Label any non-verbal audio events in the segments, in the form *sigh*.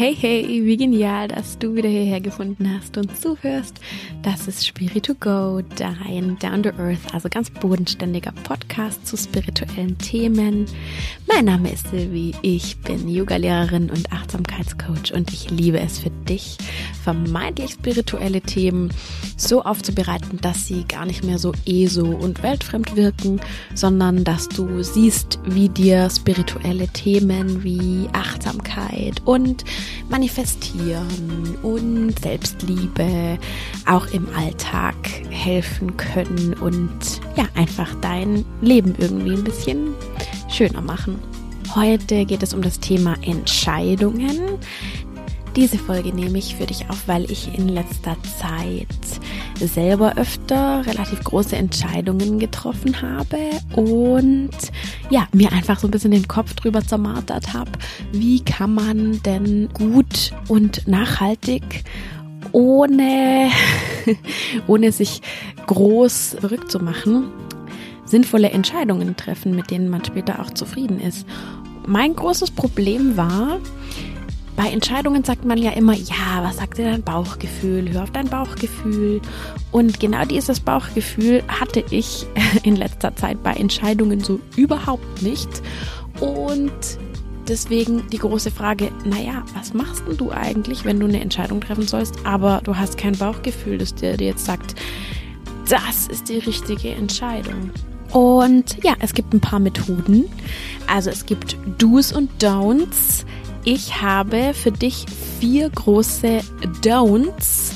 Hey, hey, wie genial, dass du wieder hierher gefunden hast und zuhörst. Das ist Spirit to Go, dein Down to Earth, also ganz bodenständiger Podcast zu spirituellen Themen. Mein Name ist Silvi, ich bin Yoga-Lehrerin und Achtsamkeitscoach und ich liebe es für dich, vermeintlich spirituelle Themen so aufzubereiten, dass sie gar nicht mehr so ESO und weltfremd wirken, sondern dass du siehst, wie dir spirituelle Themen wie Achtsamkeit und Manifestieren und Selbstliebe auch im Alltag helfen können und ja, einfach dein Leben irgendwie ein bisschen schöner machen. Heute geht es um das Thema Entscheidungen. Diese Folge nehme ich für dich auf, weil ich in letzter Zeit selber öfter relativ große Entscheidungen getroffen habe und ja, mir einfach so ein bisschen den Kopf drüber zermartert habe, wie kann man denn gut und nachhaltig ohne, *laughs* ohne sich groß verrückt zu machen, sinnvolle Entscheidungen treffen, mit denen man später auch zufrieden ist. Mein großes Problem war, bei Entscheidungen sagt man ja immer, ja, was sagt dir dein Bauchgefühl? Hör auf dein Bauchgefühl. Und genau dieses Bauchgefühl hatte ich *laughs* in letzter Zeit bei Entscheidungen so überhaupt nicht. Und deswegen die große Frage, naja, was machst denn du eigentlich, wenn du eine Entscheidung treffen sollst, aber du hast kein Bauchgefühl, das dir, jetzt sagt, das ist die richtige Entscheidung. Und ja, es gibt ein paar Methoden. Also es gibt Do's und Don'ts ich habe für dich vier große Don'ts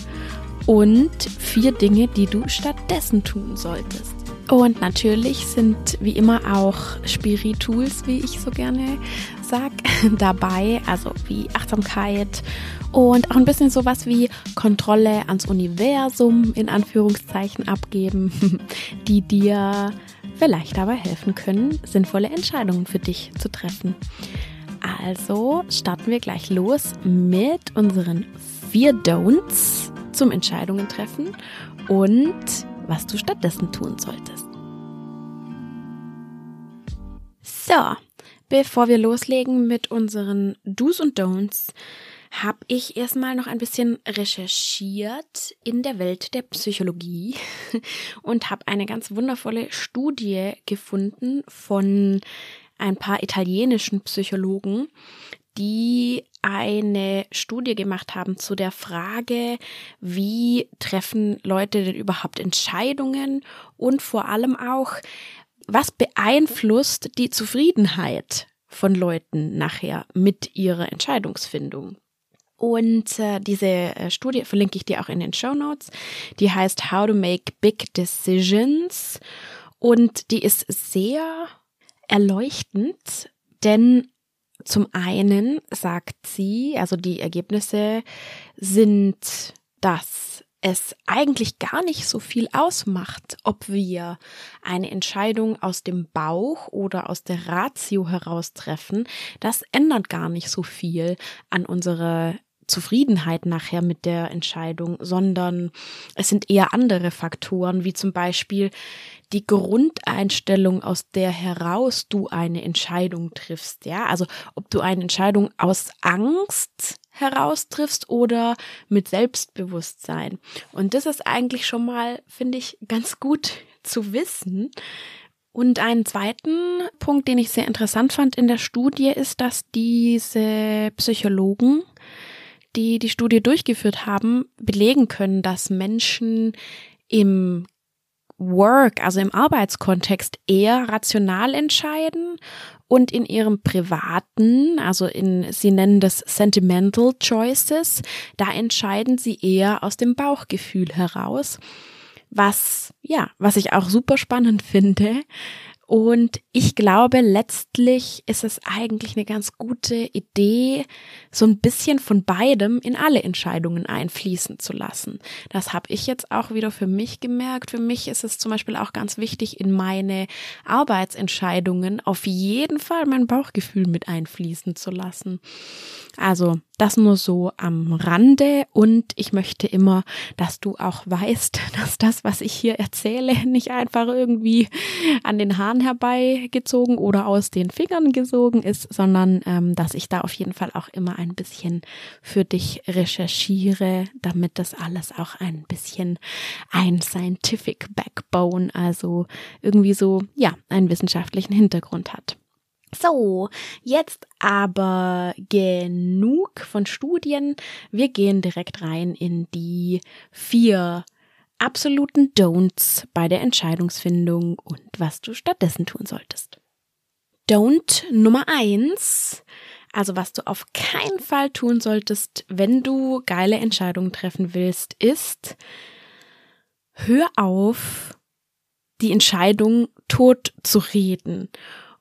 und vier Dinge, die du stattdessen tun solltest. Und natürlich sind wie immer auch Spirituals, wie ich so gerne sag, *laughs* dabei, also wie Achtsamkeit und auch ein bisschen sowas wie Kontrolle ans Universum in Anführungszeichen abgeben, *laughs* die dir vielleicht dabei helfen können, sinnvolle Entscheidungen für dich zu treffen. Also starten wir gleich los mit unseren vier Don'ts zum Entscheidungen treffen und was du stattdessen tun solltest. So, bevor wir loslegen mit unseren Do's und Don'ts, habe ich erstmal noch ein bisschen recherchiert in der Welt der Psychologie *laughs* und habe eine ganz wundervolle Studie gefunden von ein paar italienischen Psychologen, die eine Studie gemacht haben zu der Frage, wie treffen Leute denn überhaupt Entscheidungen und vor allem auch, was beeinflusst die Zufriedenheit von Leuten nachher mit ihrer Entscheidungsfindung. Und äh, diese äh, Studie verlinke ich dir auch in den Show Notes. Die heißt How to Make Big Decisions und die ist sehr erleuchtend, denn zum einen sagt sie, also die Ergebnisse sind, dass es eigentlich gar nicht so viel ausmacht, ob wir eine Entscheidung aus dem Bauch oder aus der Ratio heraus treffen. Das ändert gar nicht so viel an unserer Zufriedenheit nachher mit der Entscheidung, sondern es sind eher andere Faktoren, wie zum Beispiel die Grundeinstellung, aus der heraus du eine Entscheidung triffst, ja, also ob du eine Entscheidung aus Angst heraus triffst oder mit Selbstbewusstsein. Und das ist eigentlich schon mal, finde ich, ganz gut zu wissen. Und einen zweiten Punkt, den ich sehr interessant fand in der Studie, ist, dass diese Psychologen, die die Studie durchgeführt haben, belegen können, dass Menschen im Work, also im Arbeitskontext, eher rational entscheiden und in ihrem privaten, also in, sie nennen das Sentimental Choices, da entscheiden sie eher aus dem Bauchgefühl heraus. Was, ja, was ich auch super spannend *laughs* finde, und ich glaube, letztlich ist es eigentlich eine ganz gute Idee, so ein bisschen von beidem in alle Entscheidungen einfließen zu lassen. Das habe ich jetzt auch wieder für mich gemerkt. Für mich ist es zum Beispiel auch ganz wichtig, in meine Arbeitsentscheidungen auf jeden Fall mein Bauchgefühl mit einfließen zu lassen. Also das nur so am Rande und ich möchte immer, dass du auch weißt, *laughs* dass das, was ich hier erzähle, nicht einfach irgendwie an den Haaren herbeigezogen oder aus den Fingern gesogen ist, sondern ähm, dass ich da auf jeden Fall auch immer ein bisschen für dich recherchiere, damit das alles auch ein bisschen ein scientific backbone, also irgendwie so, ja, einen wissenschaftlichen Hintergrund hat. So, jetzt aber genug von Studien. Wir gehen direkt rein in die vier absoluten Don'ts bei der Entscheidungsfindung und was du stattdessen tun solltest. Don't Nummer eins, also was du auf keinen Fall tun solltest, wenn du geile Entscheidungen treffen willst, ist, hör auf, die Entscheidung tot zu reden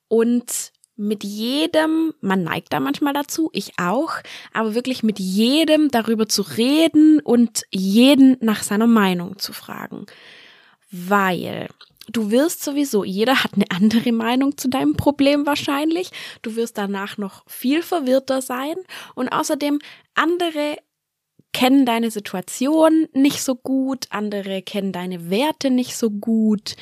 und mit jedem, man neigt da manchmal dazu, ich auch, aber wirklich mit jedem darüber zu reden und jeden nach seiner Meinung zu fragen. Weil du wirst sowieso, jeder hat eine andere Meinung zu deinem Problem wahrscheinlich. Du wirst danach noch viel verwirrter sein und außerdem andere kennen deine Situation nicht so gut, andere kennen deine Werte nicht so gut.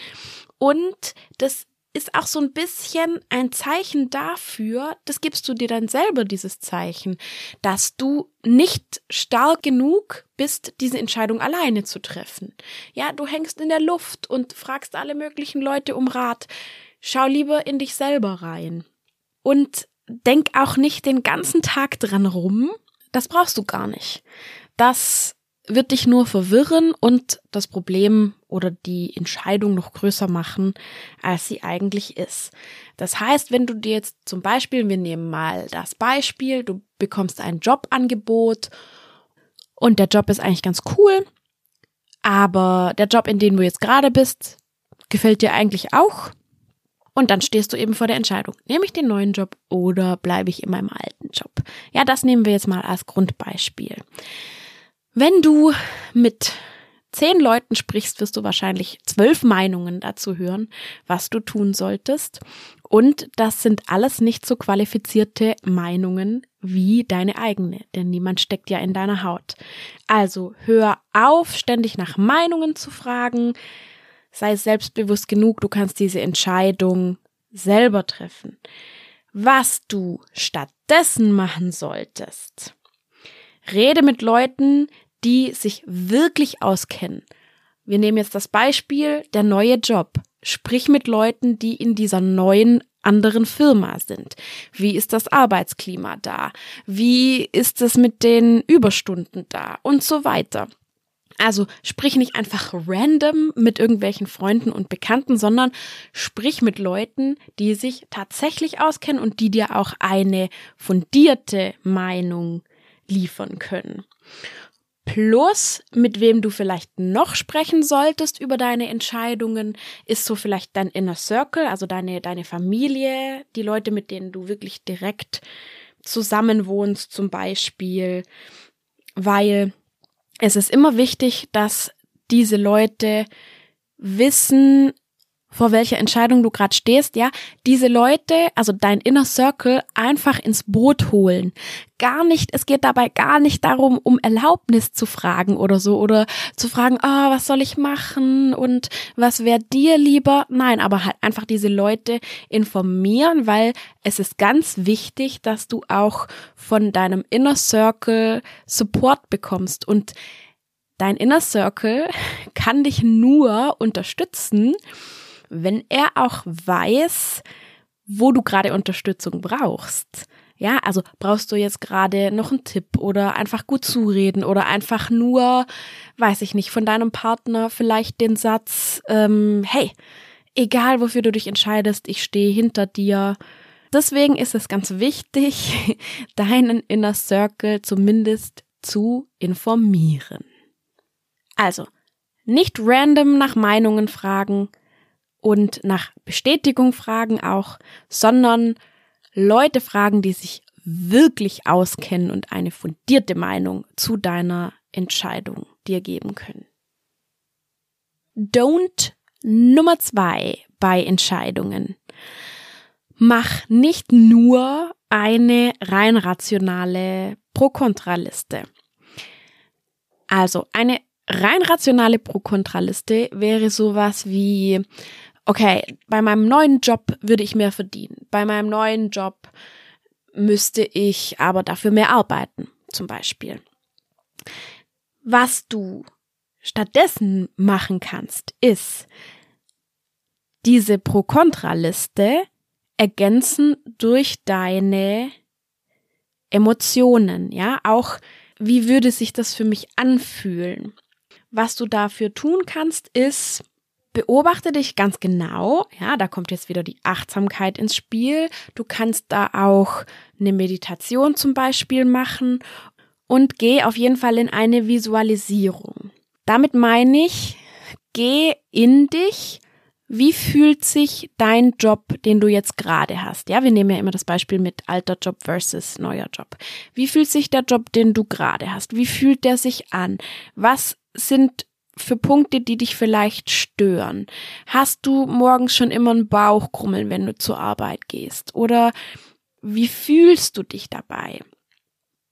Und das ist auch so ein bisschen ein Zeichen dafür, das gibst du dir dann selber dieses Zeichen, dass du nicht stark genug bist, diese Entscheidung alleine zu treffen. Ja, du hängst in der Luft und fragst alle möglichen Leute um Rat. Schau lieber in dich selber rein. Und denk auch nicht den ganzen Tag dran rum. Das brauchst du gar nicht. Das wird dich nur verwirren und das Problem oder die Entscheidung noch größer machen, als sie eigentlich ist. Das heißt, wenn du dir jetzt zum Beispiel, wir nehmen mal das Beispiel, du bekommst ein Jobangebot und der Job ist eigentlich ganz cool, aber der Job, in dem du jetzt gerade bist, gefällt dir eigentlich auch. Und dann stehst du eben vor der Entscheidung, nehme ich den neuen Job oder bleibe ich in meinem alten Job? Ja, das nehmen wir jetzt mal als Grundbeispiel. Wenn du mit zehn Leuten sprichst, wirst du wahrscheinlich zwölf Meinungen dazu hören, was du tun solltest. Und das sind alles nicht so qualifizierte Meinungen wie deine eigene, denn niemand steckt ja in deiner Haut. Also hör auf, ständig nach Meinungen zu fragen. Sei selbstbewusst genug, du kannst diese Entscheidung selber treffen. Was du stattdessen machen solltest, Rede mit Leuten, die sich wirklich auskennen. Wir nehmen jetzt das Beispiel der neue Job. Sprich mit Leuten, die in dieser neuen anderen Firma sind. Wie ist das Arbeitsklima da? Wie ist es mit den Überstunden da? Und so weiter. Also sprich nicht einfach random mit irgendwelchen Freunden und Bekannten, sondern sprich mit Leuten, die sich tatsächlich auskennen und die dir auch eine fundierte Meinung liefern können. Plus, mit wem du vielleicht noch sprechen solltest über deine Entscheidungen, ist so vielleicht dein Inner Circle, also deine, deine Familie, die Leute, mit denen du wirklich direkt zusammenwohnst zum Beispiel, weil es ist immer wichtig, dass diese Leute wissen, vor welcher Entscheidung du gerade stehst, ja, diese Leute, also dein Inner Circle, einfach ins Boot holen. Gar nicht, es geht dabei gar nicht darum, um Erlaubnis zu fragen oder so oder zu fragen, ah, oh, was soll ich machen und was wäre dir lieber? Nein, aber halt einfach diese Leute informieren, weil es ist ganz wichtig, dass du auch von deinem Inner Circle Support bekommst und dein Inner Circle *laughs* kann dich nur unterstützen, wenn er auch weiß, wo du gerade Unterstützung brauchst. Ja, also brauchst du jetzt gerade noch einen Tipp oder einfach gut zureden oder einfach nur, weiß ich nicht, von deinem Partner vielleicht den Satz, ähm, hey, egal wofür du dich entscheidest, ich stehe hinter dir. Deswegen ist es ganz wichtig, *laughs* deinen Inner Circle zumindest zu informieren. Also, nicht random nach Meinungen fragen, und nach Bestätigung fragen auch, sondern Leute fragen, die sich wirklich auskennen und eine fundierte Meinung zu deiner Entscheidung dir geben können. Don't Nummer zwei bei Entscheidungen. mach nicht nur eine rein rationale Pro-Kontra-Liste. Also eine rein rationale Pro-Kontra-Liste wäre sowas wie, okay, bei meinem neuen Job würde ich mehr verdienen. Bei meinem neuen Job müsste ich aber dafür mehr arbeiten, zum Beispiel. Was du stattdessen machen kannst, ist diese Pro-Kontra-Liste ergänzen durch deine Emotionen, ja, auch wie würde sich das für mich anfühlen? Was du dafür tun kannst, ist, beobachte dich ganz genau. Ja, da kommt jetzt wieder die Achtsamkeit ins Spiel. Du kannst da auch eine Meditation zum Beispiel machen und geh auf jeden Fall in eine Visualisierung. Damit meine ich, geh in dich. Wie fühlt sich dein Job, den du jetzt gerade hast? Ja, wir nehmen ja immer das Beispiel mit alter Job versus neuer Job. Wie fühlt sich der Job, den du gerade hast? Wie fühlt der sich an? Was sind für Punkte, die dich vielleicht stören? Hast du morgens schon immer einen Bauchkrummeln, wenn du zur Arbeit gehst? Oder wie fühlst du dich dabei?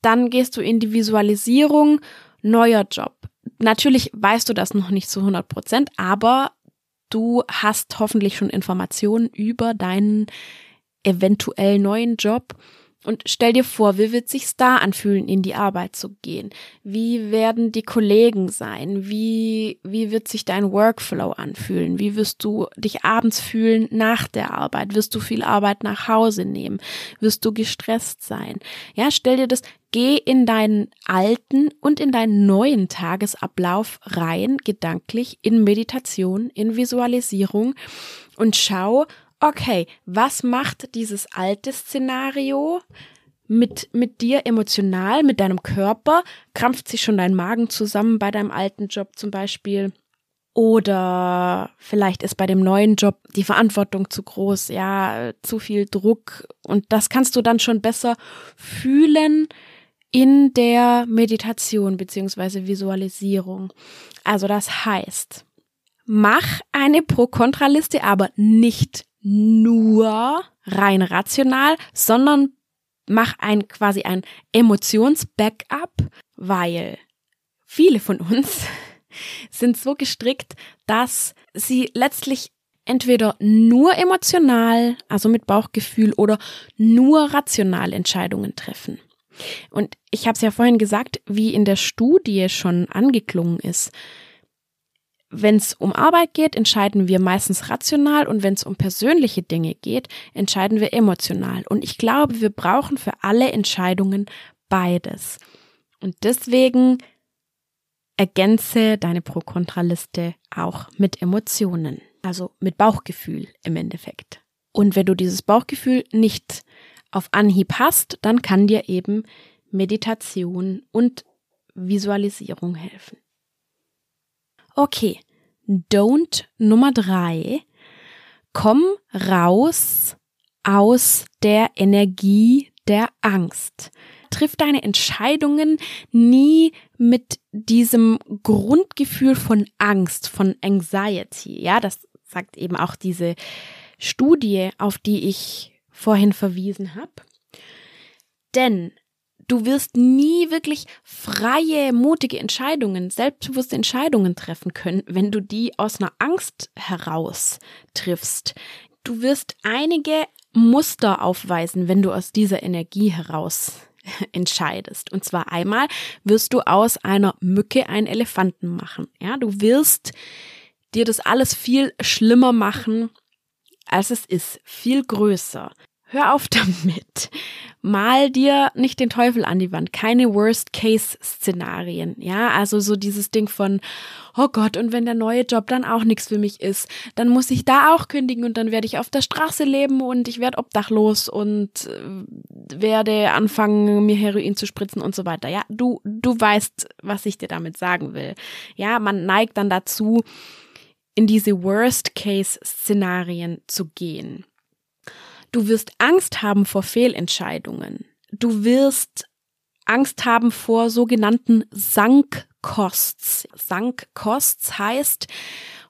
Dann gehst du in die Visualisierung, neuer Job. Natürlich weißt du das noch nicht zu 100 Prozent, aber du hast hoffentlich schon Informationen über deinen eventuell neuen Job und stell dir vor, wie wird sich's da anfühlen, in die Arbeit zu gehen? Wie werden die Kollegen sein? Wie, wie wird sich dein Workflow anfühlen? Wie wirst du dich abends fühlen nach der Arbeit? Wirst du viel Arbeit nach Hause nehmen? Wirst du gestresst sein? Ja, stell dir das, geh in deinen alten und in deinen neuen Tagesablauf rein, gedanklich, in Meditation, in Visualisierung und schau, okay, was macht dieses alte Szenario mit, mit dir emotional, mit deinem Körper? Krampft sich schon dein Magen zusammen bei deinem alten Job zum Beispiel? Oder vielleicht ist bei dem neuen Job die Verantwortung zu groß, ja, zu viel Druck. Und das kannst du dann schon besser fühlen in der Meditation beziehungsweise Visualisierung. Also das heißt, mach eine Pro-Kontra-Liste, aber nicht nur rein rational, sondern mach ein quasi ein Emotions-Backup, weil viele von uns *laughs* sind so gestrickt, dass sie letztlich entweder nur emotional, also mit Bauchgefühl oder nur rational Entscheidungen treffen. Und ich habe es ja vorhin gesagt, wie in der Studie schon angeklungen ist. Wenn es um Arbeit geht, entscheiden wir meistens rational und wenn es um persönliche Dinge geht, entscheiden wir emotional. Und ich glaube, wir brauchen für alle Entscheidungen beides. Und deswegen ergänze deine Pro-Kontra-Liste auch mit Emotionen, also mit Bauchgefühl im Endeffekt. Und wenn du dieses Bauchgefühl nicht auf Anhieb hast, dann kann dir eben Meditation und Visualisierung helfen. Okay, Don't Nummer drei. Komm raus aus der Energie der Angst. Triff deine Entscheidungen nie mit diesem Grundgefühl von Angst, von Anxiety. Ja, das sagt eben auch diese Studie, auf die ich vorhin verwiesen habe. Denn Du wirst nie wirklich freie, mutige Entscheidungen, selbstbewusste Entscheidungen treffen können, wenn du die aus einer Angst heraus triffst. Du wirst einige Muster aufweisen, wenn du aus dieser Energie heraus *laughs* entscheidest. Und zwar einmal wirst du aus einer Mücke einen Elefanten machen. Ja, du wirst dir das alles viel schlimmer machen, als es ist, viel größer. Hör auf *laughs* damit. Mal dir nicht den Teufel an die Wand. Keine Worst-Case-Szenarien. Ja, also so dieses Ding von, oh Gott, und wenn der neue Job dann auch nichts für mich ist, dann muss ich da auch kündigen und dann werde ich auf der Straße leben und ich werde obdachlos und äh, werde anfangen, mir Heroin zu spritzen und so weiter. Ja, du, du weißt, was ich dir damit sagen will. Ja, man neigt dann dazu, in diese Worst-Case-Szenarien zu gehen. Du wirst Angst haben vor Fehlentscheidungen. Du wirst Angst haben vor sogenannten. Sunk Costs heißt,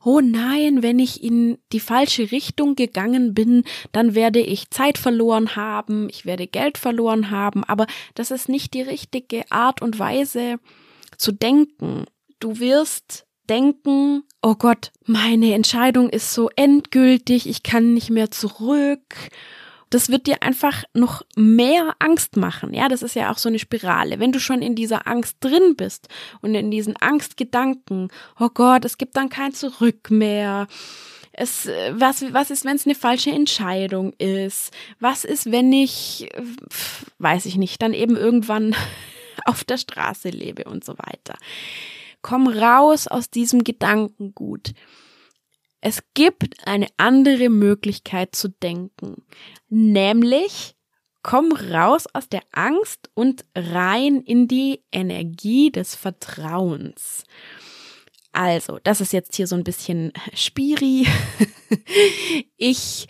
oh nein, wenn ich in die falsche Richtung gegangen bin, dann werde ich Zeit verloren haben, ich werde Geld verloren haben, aber das ist nicht die richtige Art und Weise zu denken. Du wirst denken, oh Gott, meine Entscheidung ist so endgültig, ich kann nicht mehr zurück das wird dir einfach noch mehr Angst machen. Ja, das ist ja auch so eine Spirale. Wenn du schon in dieser Angst drin bist und in diesen Angstgedanken, oh Gott, es gibt dann kein Zurück mehr. Es, was, was ist, wenn es eine falsche Entscheidung ist? Was ist, wenn ich, weiß ich nicht, dann eben irgendwann *laughs* auf der Straße lebe und so weiter? Komm raus aus diesem Gedankengut. Es gibt eine andere Möglichkeit zu denken, nämlich komm raus aus der Angst und rein in die Energie des Vertrauens. Also, das ist jetzt hier so ein bisschen Spiri. *laughs* Ich,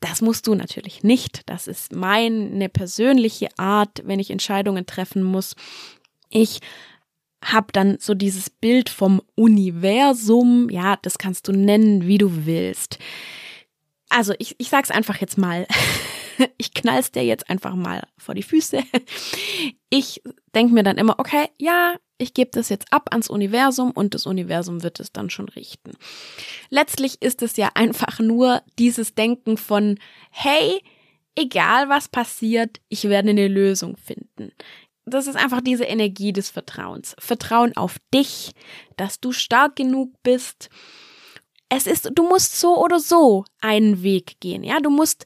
das musst du natürlich nicht. Das ist meine persönliche Art, wenn ich Entscheidungen treffen muss. Ich hab dann so dieses Bild vom Universum, ja, das kannst du nennen, wie du willst. Also ich, ich sag's einfach jetzt mal. *laughs* Ich knall's dir jetzt einfach mal vor die Füße. Ich denk mir dann immer, okay, ja, ich gebe das jetzt ab ans Universum und das Universum wird es dann schon richten. Letztlich ist es ja einfach nur dieses Denken von, hey, egal was passiert, ich werde eine Lösung finden das ist einfach diese Energie des Vertrauens. Vertrauen auf dich, dass du stark genug bist. Es ist, du musst so oder so einen Weg gehen, ja. Du musst,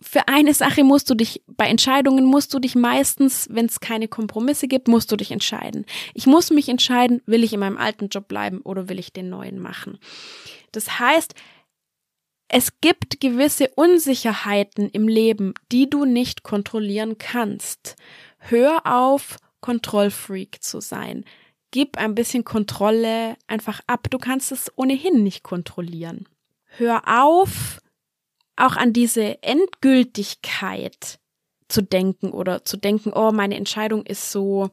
für eine Sache musst du dich, bei Entscheidungen musst du dich meistens, wenn es keine Kompromisse gibt, musst du dich entscheiden. Ich muss mich entscheiden, will ich in meinem alten Job bleiben oder will ich den neuen machen. Das heißt, es gibt gewisse Unsicherheiten im Leben, die du nicht kontrollieren kannst. Hör auf, Kontrollfreak zu sein. Gib ein bisschen Kontrolle einfach ab. Du kannst es ohnehin nicht kontrollieren. Hör auf, auch an diese Endgültigkeit zu denken oder zu denken, oh, meine Entscheidung ist so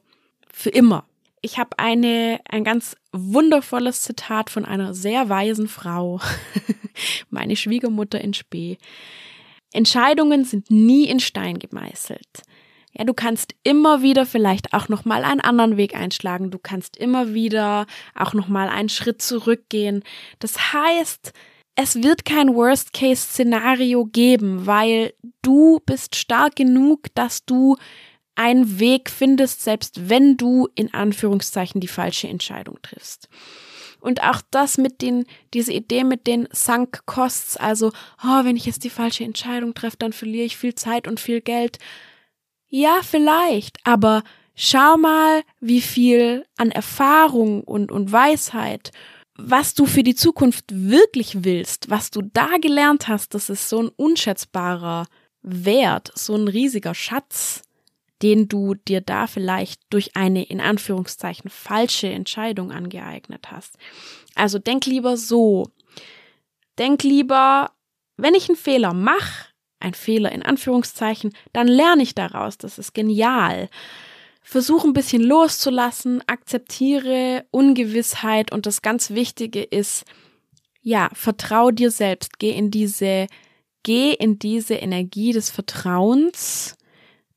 für immer. Ich habe eine ein ganz wundervolles Zitat von einer sehr weisen Frau, *laughs* meine Schwiegermutter in Spee. Entscheidungen sind nie in Stein gemeißelt. Ja, du kannst immer wieder vielleicht auch noch mal einen anderen Weg einschlagen. Du kannst immer wieder auch noch mal einen Schritt zurückgehen. Das heißt, es wird kein Worst-Case-Szenario geben, weil du bist stark genug, dass du einen Weg findest, selbst wenn du in Anführungszeichen die falsche Entscheidung triffst. Und auch das mit den, diese Idee mit den Sunk Costs, also, oh, wenn ich jetzt die falsche Entscheidung treffe, dann verliere ich viel Zeit und viel Geld. Ja, vielleicht, aber schau mal, wie viel an Erfahrung und, und Weisheit, was du für die Zukunft wirklich willst, was du da gelernt hast, das ist so ein unschätzbarer Wert, so ein riesiger Schatz, den du dir da vielleicht durch eine in Anführungszeichen falsche Entscheidung angeeignet hast. Also denk lieber so. Denk lieber, wenn ich einen Fehler mache, ein Fehler in Anführungszeichen, dann lerne ich daraus. Das ist genial. Versuch ein bisschen loszulassen, akzeptiere Ungewissheit und das ganz Wichtige ist, ja, vertrau dir selbst, geh in diese, geh in diese Energie des Vertrauens,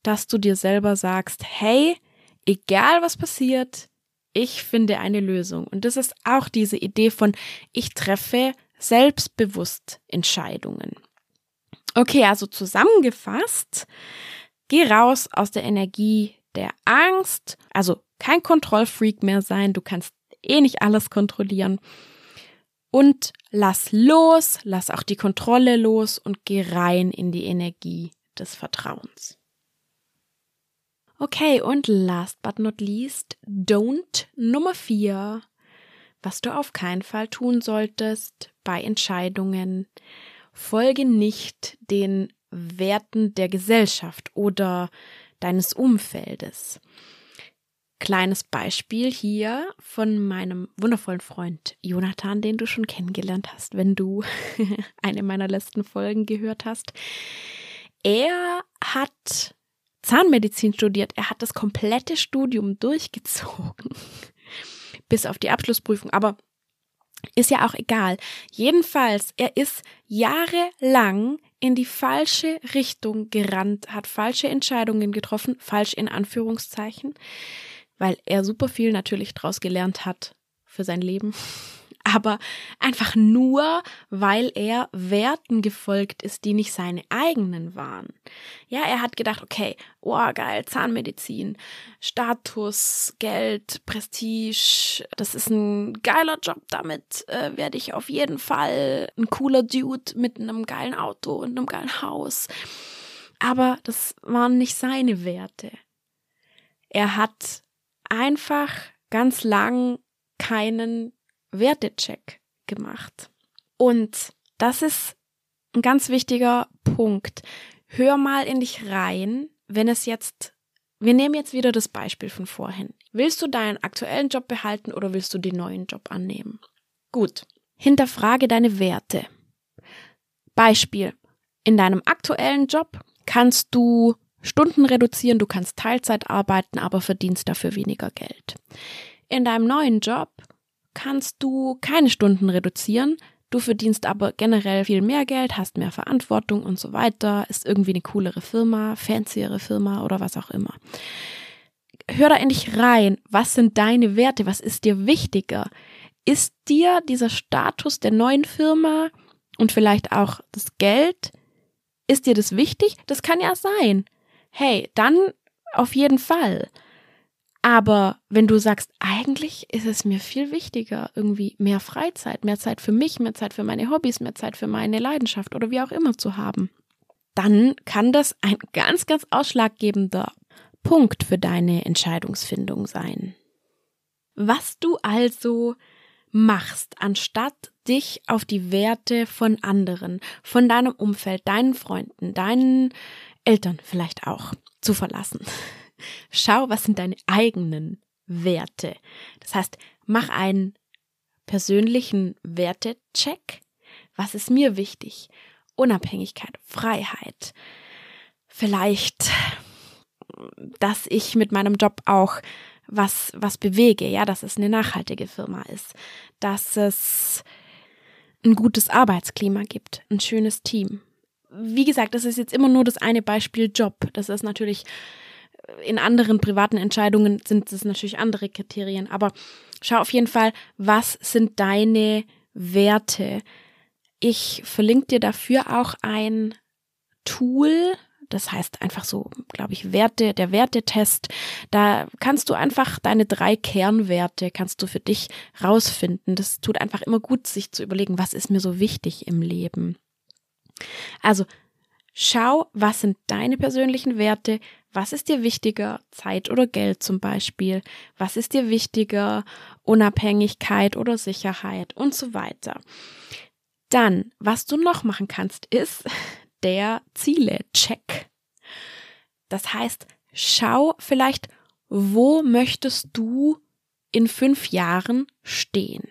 dass du dir selber sagst, hey, egal was passiert, ich finde eine Lösung. Und das ist auch diese Idee von, ich treffe selbstbewusst Entscheidungen. Okay, also zusammengefasst, geh raus aus der Energie der Angst, also kein Kontrollfreak mehr sein, du kannst eh nicht alles kontrollieren. Und lass los, lass auch die Kontrolle los und geh rein in die Energie des Vertrauens. Okay, und last but not least, don't Nummer vier, was du auf keinen Fall tun solltest bei Entscheidungen Folge nicht den Werten der Gesellschaft oder deines Umfeldes. Kleines Beispiel hier von meinem wundervollen Freund Jonathan, den du schon kennengelernt hast, wenn du *laughs* eine meiner letzten Folgen gehört hast. Er hat Zahnmedizin studiert. Er hat das komplette Studium durchgezogen. *laughs* bis auf die Abschlussprüfung. Aber ist ja auch egal. Jedenfalls, er ist jahrelang in die falsche Richtung gerannt, hat falsche Entscheidungen getroffen, falsch in Anführungszeichen, weil er super viel natürlich draus gelernt hat für sein Leben aber einfach nur, weil er Werten gefolgt ist, die nicht seine eigenen waren. Ja, er hat gedacht, okay, oh geil, Zahnmedizin, Status, Geld, Prestige, das ist ein geiler Job, damit äh, werde ich auf jeden Fall ein cooler Dude mit einem geilen Auto und einem geilen Haus. Aber das waren nicht seine Werte. Er hat einfach ganz lang keinen Wertecheck gemacht. Und das ist ein ganz wichtiger Punkt. Hör mal in dich rein, wenn es jetzt, wir nehmen jetzt wieder das Beispiel von vorhin. Willst du deinen aktuellen Job behalten oder willst du den neuen Job annehmen? Gut. Hinterfrage deine Werte. Beispiel. In deinem aktuellen Job kannst du Stunden reduzieren, du kannst Teilzeit arbeiten, aber verdienst dafür weniger Geld. In deinem neuen Job kannst du keine Stunden reduzieren. Du verdienst aber generell viel mehr Geld, hast mehr Verantwortung und so weiter, ist irgendwie eine coolere Firma, fanciere Firma oder was auch immer. Hör da endlich rein. Was sind deine Werte? Was ist dir wichtiger? Ist dir dieser Status der neuen Firma und vielleicht auch das Geld, ist dir das wichtig? Das kann ja sein. Hey, dann auf jeden Fall. Aber wenn du sagst, eigentlich ist es mir viel wichtiger, irgendwie mehr Freizeit, mehr Zeit für mich, mehr Zeit für meine Hobbys, mehr Zeit für meine Leidenschaft oder wie auch immer zu haben, dann kann das ein ganz, ganz ausschlaggebender Punkt für deine Entscheidungsfindung sein. Was du also machst, anstatt dich auf die Werte von anderen, von deinem Umfeld, deinen Freunden, deinen Eltern vielleicht auch zu verlassen. Schau, was sind deine eigenen Werte. Das heißt, mach einen persönlichen Wertecheck. Was ist mir wichtig? Unabhängigkeit, Freiheit. Vielleicht, dass ich mit meinem Job auch was, was bewege, ja, dass es eine nachhaltige Firma ist, dass es ein gutes Arbeitsklima gibt, ein schönes Team. Wie gesagt, das ist jetzt immer nur das eine Beispiel Job. Das ist natürlich in anderen privaten Entscheidungen sind es natürlich andere Kriterien, aber schau auf jeden Fall, was sind deine Werte? Ich verlinke dir dafür auch ein Tool, das heißt einfach so, glaube ich, Werte, der Wertetest. Da kannst du einfach deine drei Kernwerte kannst du für dich rausfinden. Das tut einfach immer gut, sich zu überlegen, was ist mir so wichtig im Leben. Also Schau, was sind deine persönlichen Werte? Was ist dir wichtiger? Zeit oder Geld zum Beispiel? Was ist dir wichtiger? Unabhängigkeit oder Sicherheit und so weiter. Dann, was du noch machen kannst, ist *laughs* der Ziele-Check. Das heißt, schau vielleicht, wo möchtest du in fünf Jahren stehen?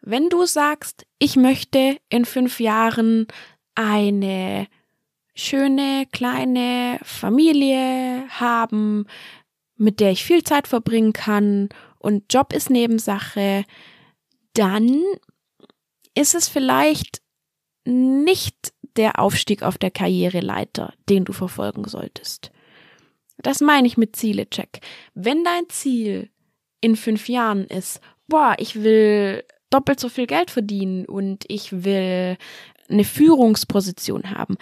Wenn du sagst, ich möchte in fünf Jahren eine schöne kleine Familie haben, mit der ich viel Zeit verbringen kann und Job ist Nebensache, dann ist es vielleicht nicht der Aufstieg auf der Karriereleiter, den du verfolgen solltest. Das meine ich mit Zielecheck. Wenn dein Ziel in fünf Jahren ist, boah, ich will doppelt so viel Geld verdienen und ich will eine Führungsposition haben,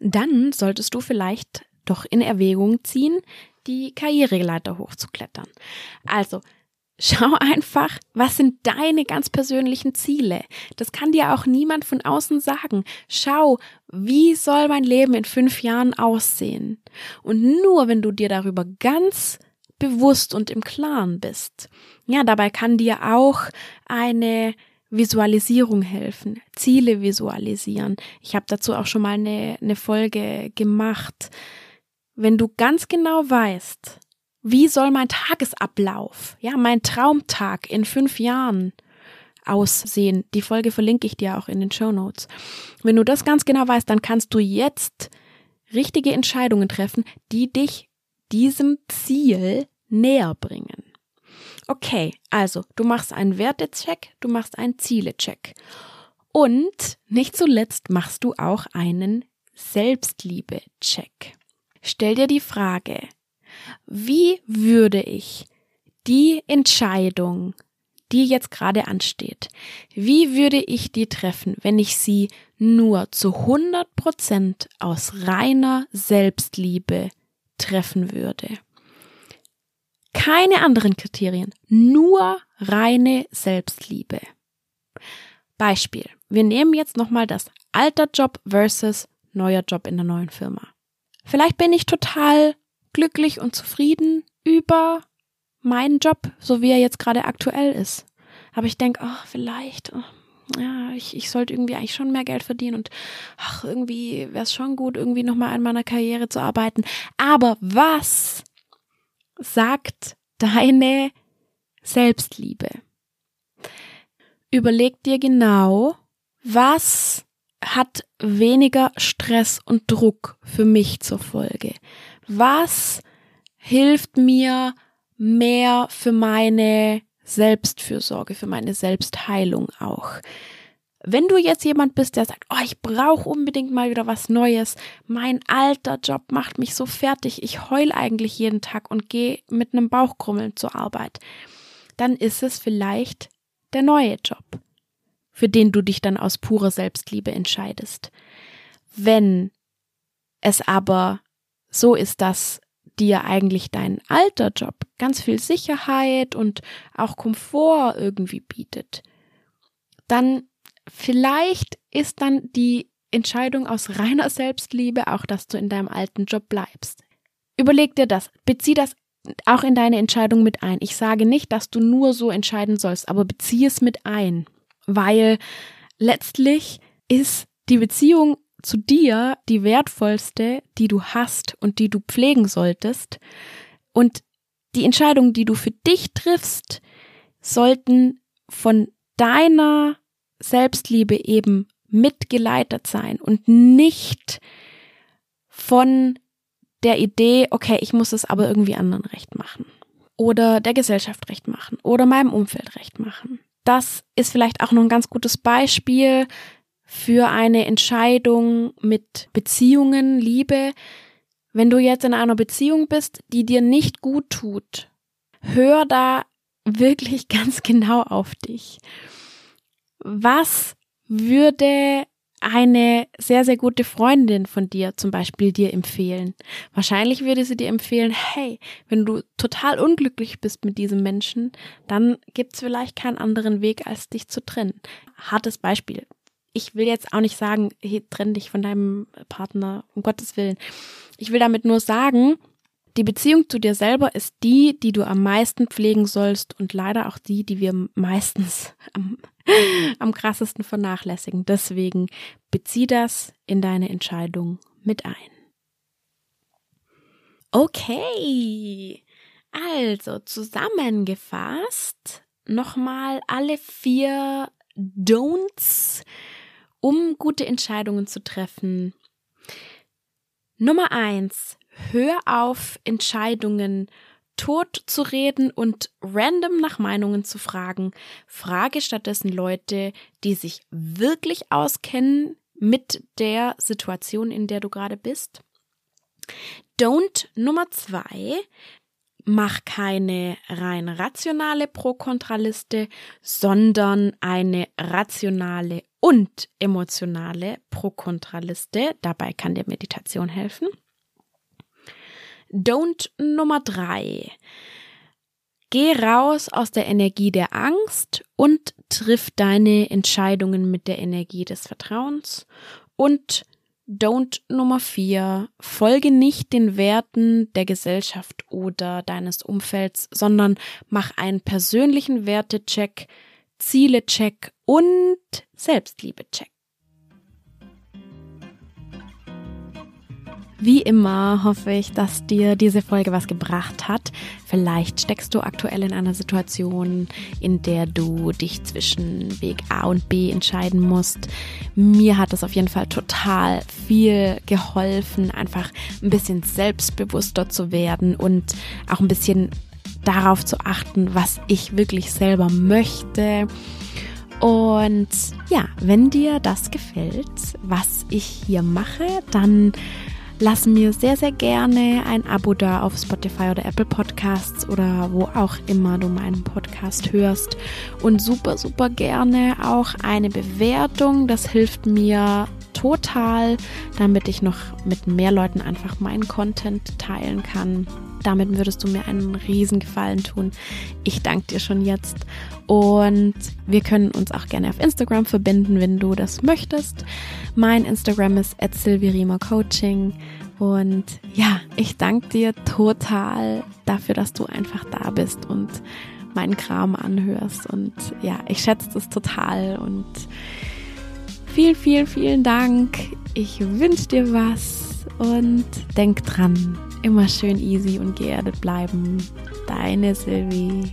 dann solltest du vielleicht doch in Erwägung ziehen, die Karriereleiter hochzuklettern. Also, Schau einfach, was sind deine ganz persönlichen Ziele? Das kann dir auch niemand von außen sagen. Schau, wie soll mein Leben in fünf Jahren aussehen? Und nur wenn du dir darüber ganz bewusst und im Klaren bist, ja, dabei kann dir auch eine Visualisierung helfen, Ziele visualisieren. Ich habe dazu auch schon mal eine, eine Folge gemacht. Wenn du ganz genau weißt, wie soll mein Tagesablauf, ja, mein Traumtag in fünf Jahren aussehen, die Folge verlinke ich dir auch in den Show Notes. Wenn du das ganz genau weißt, dann kannst du jetzt richtige Entscheidungen treffen, die dich diesem Ziel näher bringen. Okay, also du machst einen Wertecheck, du machst einen Zielecheck. Und nicht zuletzt machst du auch einen Selbstliebe-Check. Stell dir die Frage, wie würde ich die Entscheidung, die jetzt gerade ansteht, wie würde ich die treffen, wenn ich sie nur zu 100 Prozent aus reiner Selbstliebe treffen würde? Keine anderen Kriterien, nur reine Selbstliebe. Beispiel. Wir nehmen jetzt nochmal das alter Job versus neuer Job in der neuen Firma. Vielleicht bin ich total glücklich und zufrieden über meinen Job, so wie er jetzt gerade aktuell ist. Aber ich denke, oh, vielleicht, oh, ja, ich, ich sollte irgendwie eigentlich schon mehr Geld verdienen und ach, irgendwie wäre es schon gut, irgendwie nochmal an meiner Karriere zu arbeiten. Aber was sagt deine Selbstliebe? Überleg dir genau, was hat weniger Stress und Druck für mich zur Folge? Was hilft mir mehr für meine Selbstfürsorge, für meine Selbstheilung auch? Wenn du jetzt jemand bist, der sagt, oh, ich brauche unbedingt mal wieder was Neues, mein alter Job macht mich so fertig, ich heul eigentlich jeden Tag und gehe mit einem Bauchkrummeln zur Arbeit, dann ist es vielleicht der neue Job für den du dich dann aus purer Selbstliebe entscheidest. Wenn es aber so ist, dass dir eigentlich dein alter Job ganz viel Sicherheit und auch Komfort irgendwie bietet, dann vielleicht ist dann die Entscheidung aus reiner Selbstliebe auch, dass du in deinem alten Job bleibst. Überleg dir das, bezieh das auch in deine Entscheidung mit ein. Ich sage nicht, dass du nur so entscheiden sollst, aber bezieh es mit ein weil letztlich ist die Beziehung zu dir die wertvollste, die du hast und die du pflegen solltest. Und die Entscheidungen, die du für dich triffst, sollten von deiner Selbstliebe eben mitgeleitet sein und nicht von der Idee, okay, ich muss es aber irgendwie anderen recht machen oder der Gesellschaft recht machen oder meinem Umfeld recht machen das ist vielleicht auch noch ein ganz gutes Beispiel für eine Entscheidung mit Beziehungen, Liebe. Wenn du jetzt in einer Beziehung bist, die dir nicht gut tut, hör da wirklich *laughs* ganz genau auf dich. Was würde eine sehr, sehr gute Freundin von dir zum Beispiel dir empfehlen. Wahrscheinlich würde sie dir empfehlen, hey, wenn du total unglücklich bist mit diesem Menschen, dann gibt's vielleicht keinen anderen Weg, als dich zu trennen. Hartes Beispiel. Ich will jetzt auch nicht sagen, hey, trenn dich von deinem Partner, um Gottes Willen. Ich will damit nur sagen, die Beziehung zu dir selber ist die, die du am meisten pflegen sollst und leider auch die, die wir meistens *laughs* am, am krassesten vernachlässigen. Deswegen bezieh das in deine Entscheidung mit ein. Okay, also zusammengefasst nochmal alle vier Don'ts, um gute Entscheidungen zu treffen. Nummer eins, hör auf, Entscheidungen tot zu reden und random nach Meinungen zu fragen. Frage stattdessen Leute, die sich wirklich auskennen mit der Situation, in der du gerade bist. Don't Nummer zwei. Mach keine rein rationale Pro-Kontra-Liste, sondern eine rationale und emotionale Pro-Kontra-Liste. Dabei kann dir Meditation helfen. Don't Nummer drei. Geh raus aus der Energie der Angst und triff deine Entscheidungen mit der Energie des Vertrauens. Und Don't Nummer vier. Folge nicht den Werten der Gesellschaft oder deines Umfelds, sondern mach einen persönlichen Wertecheck, Zielecheck und Selbstliebecheck. Wie immer hoffe ich, dass dir diese Folge was gebracht hat. Vielleicht steckst du aktuell in einer Situation, in der du dich zwischen Weg A und B entscheiden musst. Mir hat es auf jeden Fall total viel geholfen, einfach ein bisschen selbstbewusster zu werden und auch ein bisschen darauf zu achten, was ich wirklich selber möchte. Und ja, wenn dir das gefällt, was ich hier mache, dann lass mir sehr, sehr gerne ein Abo da auf Spotify oder Apple Podcasts oder wo auch immer du meinen Podcast hörst. Und super, super gerne auch eine Bewertung. Das hilft mir total, damit ich noch mit mehr Leuten einfach meinen Content teilen kann. Damit würdest du mir einen riesen Gefallen tun. Ich danke dir schon jetzt. Und wir können uns auch gerne auf Instagram verbinden, wenn du das möchtest. Mein Instagram ist Coaching. Und ja, ich danke dir total dafür, dass du einfach da bist und meinen Kram anhörst. Und ja, ich schätze das total. Und vielen, vielen, vielen Dank. Ich wünsche dir was und denk dran, immer schön easy und geerdet bleiben. Deine Sylvie.